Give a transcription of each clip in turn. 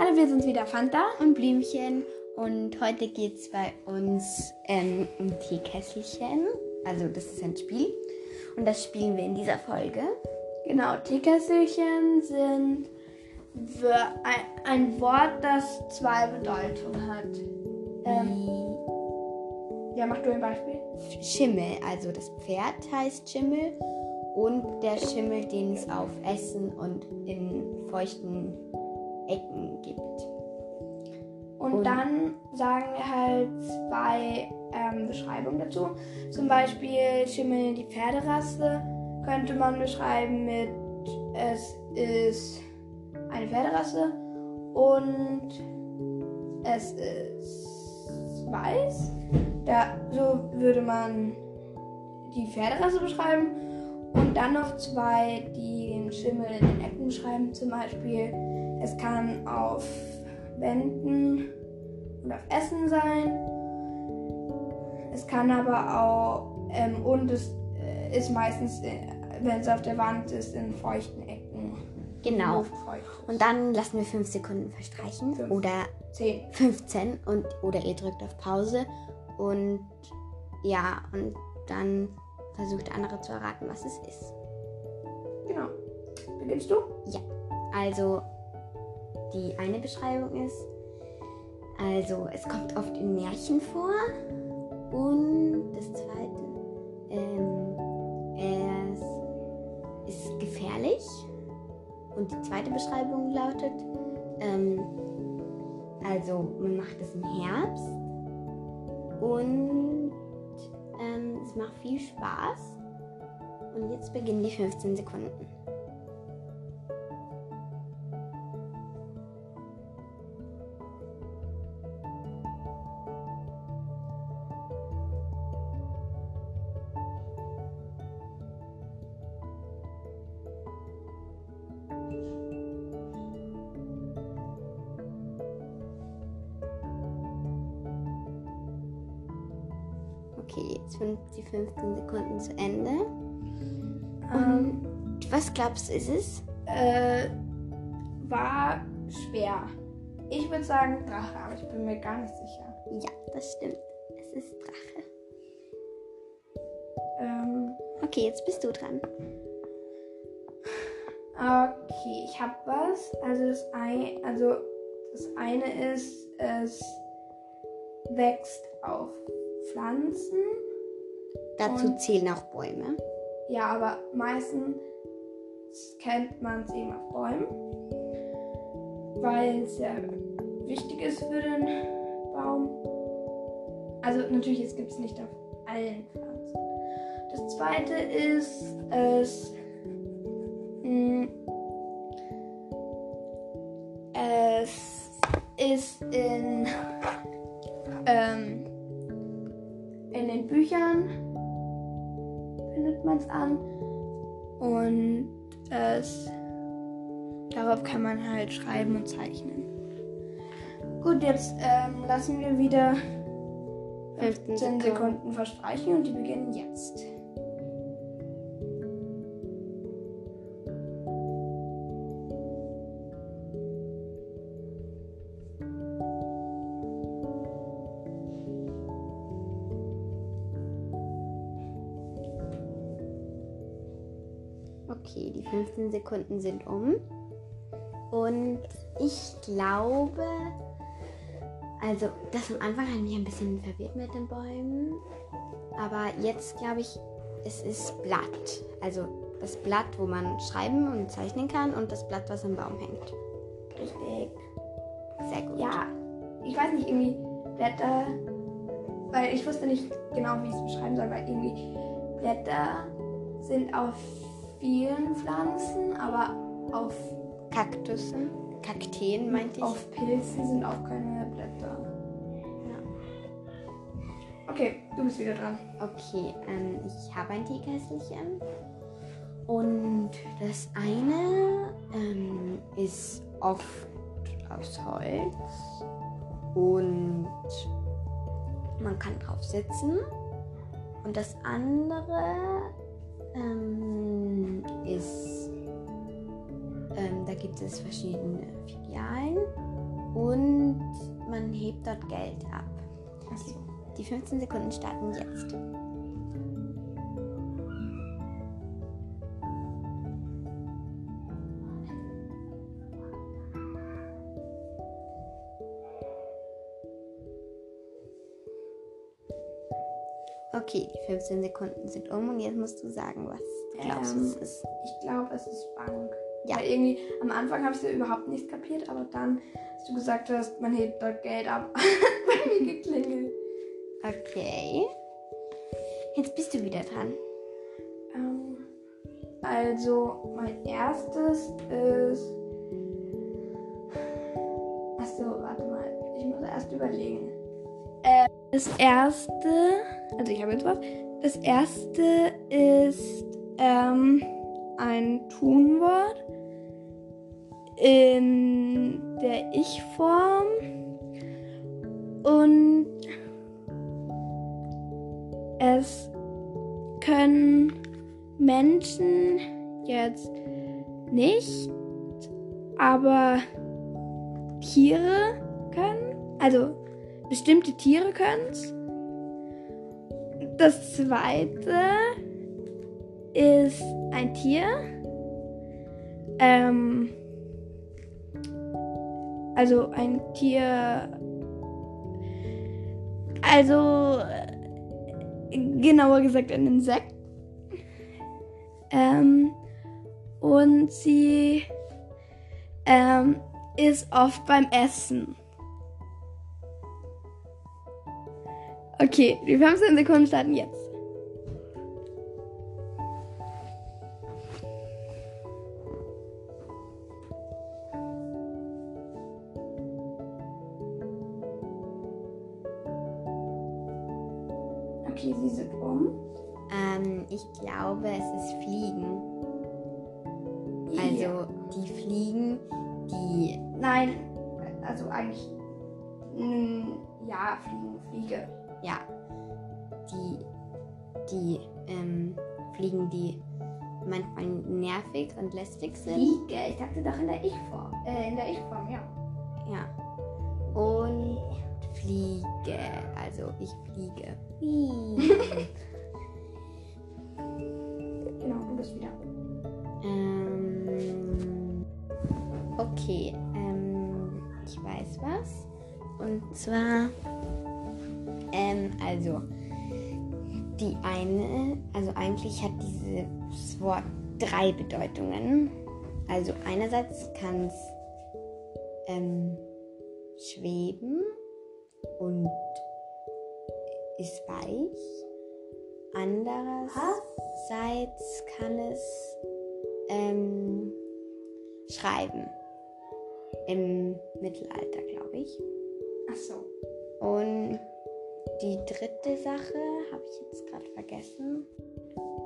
Hallo, wir sind wieder Fanta. und Blümchen. Und heute geht es bei uns ähm, um Teekesselchen. Also das ist ein Spiel. Und das spielen wir in dieser Folge. Genau, Teekesselchen sind ein, ein Wort, das zwei Bedeutungen hat. Ähm, ja, mach du ein Beispiel. Schimmel. Also das Pferd heißt Schimmel. Und der Schimmel, den es auf Essen und in feuchten Ecken gibt. Und, Und- dann sagen wir halt zwei ähm, Beschreibungen dazu. Zum Beispiel Schimmel die Pferderasse könnte man beschreiben mit es ist eine Pferderasse und es ist weiß. Da, so würde man die Pferderasse beschreiben. Und dann noch zwei, die den Schimmel in den Ecken beschreiben. Zum Beispiel, es kann auf Wänden und auf Essen sein. Es kann aber auch, ähm, und es äh, ist meistens, äh, wenn es auf der Wand ist, in feuchten Ecken. Genau. Und dann lassen wir fünf Sekunden verstreichen. Fünf. Oder Zehn. 15 und oder ihr drückt auf Pause und ja, und dann versucht der andere zu erraten, was es ist. Genau. Beginnst du? Also die eine Beschreibung ist, also es kommt oft in Märchen vor. Und das zweite, ähm, es ist gefährlich. Und die zweite Beschreibung lautet, ähm, also man macht es im Herbst. Und ähm, es macht viel Spaß. Und jetzt beginnen die 15 Sekunden. Okay, jetzt sind die 15 Sekunden zu Ende. Ähm, Und was glaubst du, ist es? äh, war schwer. Ich würde sagen Drache, aber ich bin mir gar nicht sicher. Ja, das stimmt. Es ist Drache. Ähm, Okay, jetzt bist du dran. Okay, ich habe was. Also das, ein, also das eine ist, es wächst auf Pflanzen. Dazu zählen auch Bäume. Ja, aber meistens kennt man es eben auf Bäumen, weil es ja wichtig ist für den Baum. Also natürlich, es gibt es nicht auf allen Pflanzen. Das zweite ist, es, mh, es ist in, Büchern findet man es an. Und es, darauf kann man halt schreiben und zeichnen. Gut, jetzt ähm, lassen wir wieder 15 15 Sekunden. Sekunden verstreichen und die beginnen jetzt. Okay, die 15 Sekunden sind um. Und ich glaube, also das am Anfang hat mich ein bisschen verwirrt mit den Bäumen. Aber jetzt glaube ich, es ist Blatt. Also das Blatt, wo man schreiben und zeichnen kann und das Blatt, was am Baum hängt. Richtig. Sehr gut. Ja, ich weiß nicht, irgendwie Blätter, weil ich wusste nicht genau, wie ich es beschreiben soll, weil irgendwie Blätter sind auf vielen Pflanzen, aber auf, Kaktussen, Kakteen meinte ich. auf Pilzen sind auch keine Blätter. Okay, du bist wieder dran. Okay, ähm, ich habe ein Teekesselchen. Und das eine ähm, ist oft aus Holz. Und man kann drauf sitzen. Und das andere ähm, ist, ähm, da gibt es verschiedene Filialen. Und man hebt dort Geld ab. Achso. Die 15 Sekunden starten jetzt. Okay, die 15 Sekunden sind um und jetzt musst du sagen, was du glaubst, Ähm, was es ist. Ich glaube, es ist Bank. Ja. Weil irgendwie am Anfang habe ich es überhaupt nicht kapiert, aber dann, als du gesagt hast, man hebt dort Geld ab, bei mir geklingelt. Okay. Jetzt bist du wieder dran. Ähm, also, mein erstes ist. Achso, warte mal. Ich muss erst überlegen. Äh, das erste. Also, ich habe jetzt was. Das erste ist ähm, ein Tunwort in der Ich-Form. Und es können Menschen jetzt nicht, aber Tiere können. Also bestimmte Tiere können es. Das zweite ist ein Tier. Ähm, also ein Tier. Also äh, genauer gesagt ein Insekt. Ähm, und sie ähm, ist oft beim Essen. Okay, die 15 Sekunden starten jetzt. Okay, sie sind um. Ähm, ich glaube, es ist Fliegen. Also die Fliegen, die. Nein, also eigentlich. mm, Ja, Fliegen, Fliege. Ja. Die. Die ähm, Fliegen, die manchmal nervig und lästig sind. Fliege? Ich dachte doch in der Ich-Form. Äh, in der Ich-Form, ja. Ja. Und Fliege. Also ich fliege. Genau, du bist wieder. ähm, okay. Ähm, ich weiß was. Und zwar. Ähm, also. Die eine, also eigentlich hat dieses Wort drei Bedeutungen. Also einerseits kann es ähm, schweben und ist weich. Andererseits kann es ähm, schreiben. Im Mittelalter, glaube ich. Ach so. Und die dritte Sache habe ich jetzt gerade vergessen.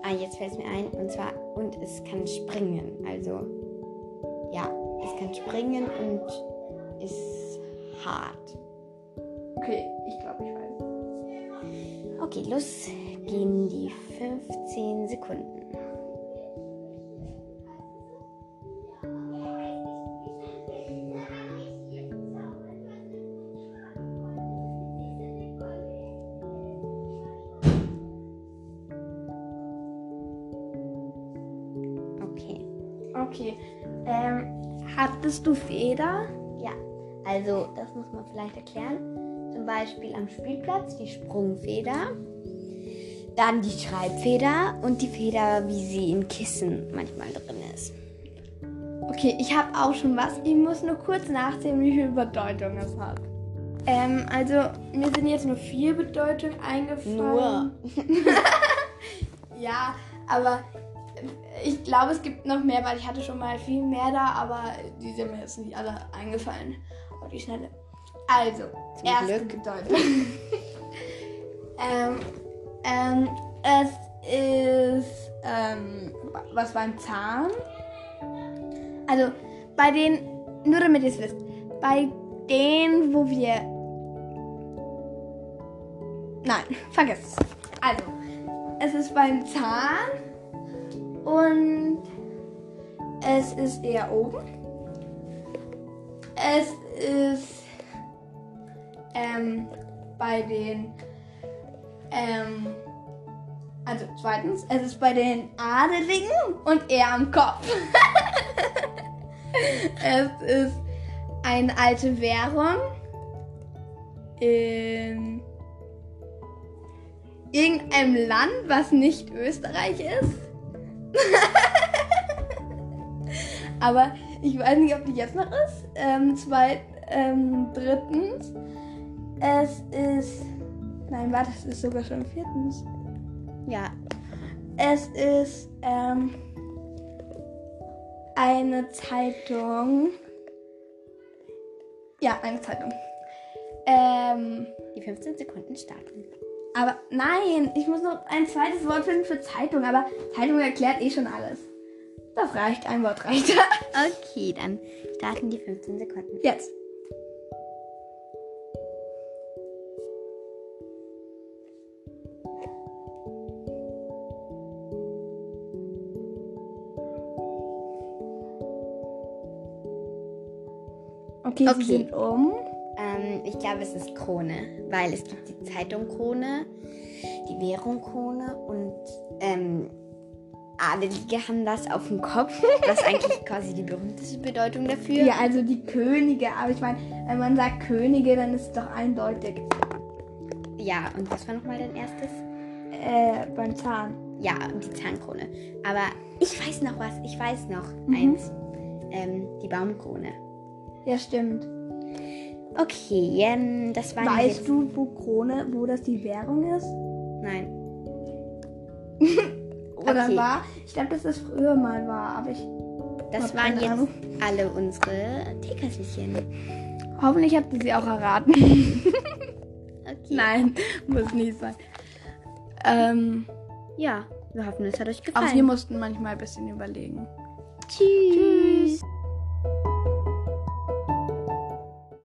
Ah, jetzt fällt es mir ein. Und zwar, und es kann springen. Also, ja, es kann springen und ist hart. Okay, ich glaube, ich weiß. Okay, los gehen die 15 Sekunden. Okay. Ähm, hattest du Feder? Ja, also das muss man vielleicht erklären. Zum Beispiel am Spielplatz die Sprungfeder, dann die Schreibfeder und die Feder, wie sie in Kissen manchmal drin ist. Okay, ich habe auch schon was. Ich muss nur kurz nachsehen, wie viel Bedeutung es hat. Ähm, also, mir sind jetzt nur vier Bedeutungen eingefallen. Ja, aber ich glaube, es gibt noch mehr, weil ich hatte schon mal viel mehr da, aber die sind mir jetzt nicht alle eingefallen. Auf die Schnelle. Also, Zum erste Glück. Bedeutung. ähm, ähm, es ist ähm, was beim Zahn. Also bei den, nur damit ihr es wisst, bei denen, wo wir. Nein, vergiss es. Also, es ist beim Zahn und es ist eher oben. Es ist ähm, bei den ähm, also zweitens, es ist bei den Adeligen und er am Kopf. es ist eine alte Währung in irgendeinem Land, was nicht Österreich ist. Aber ich weiß nicht, ob die jetzt noch ist. Ähm, zweit, ähm, drittens, es ist. Nein, warte, es ist sogar schon viertens. Ja. Es ist ähm, eine Zeitung. Ja, eine Zeitung. Ähm, Die 15 Sekunden starten. Aber nein, ich muss noch ein zweites Wort finden für Zeitung. Aber Zeitung erklärt eh schon alles. Das reicht, ein Wort reicht. Okay, dann starten die 15 Sekunden. Jetzt. Okay, Okay. sie sind um. Ich glaube, es ist Krone, weil es gibt die Zeitung Krone, die Währung Krone und ähm, Adelige haben das auf dem Kopf. Das ist eigentlich quasi die berühmteste Bedeutung dafür. Ja, also die Könige. Aber ich meine, wenn man sagt Könige, dann ist es doch eindeutig. Ja, und was war nochmal dein erstes? Äh, beim Zahn. Ja, die Zahnkrone. Aber ich weiß noch was, ich weiß noch Mhm. eins. Ähm, die Baumkrone. Ja, stimmt. Okay, ähm, das war Weißt du, wo Krone, wo das die Währung ist? Nein. Oder Okay. war? Ich glaube, dass das früher mal war, aber ich. Das waren jetzt Ahnung. alle unsere Teekesselchen. Hoffentlich habt ihr sie auch erraten. Okay. Nein, muss nicht sein. Ähm, Ja, wir hoffen, es hat euch auch gefallen. wir mussten manchmal ein bisschen überlegen. Tschüss. Tschüss.